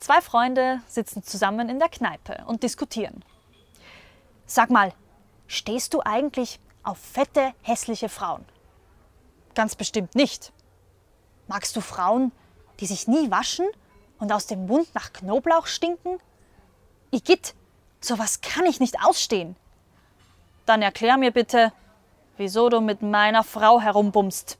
Zwei Freunde sitzen zusammen in der Kneipe und diskutieren. Sag mal, stehst du eigentlich auf fette, hässliche Frauen? Ganz bestimmt nicht. Magst du Frauen, die sich nie waschen und aus dem Mund nach Knoblauch stinken? Igitt, sowas kann ich nicht ausstehen. Dann erklär mir bitte, wieso du mit meiner Frau herumbummst.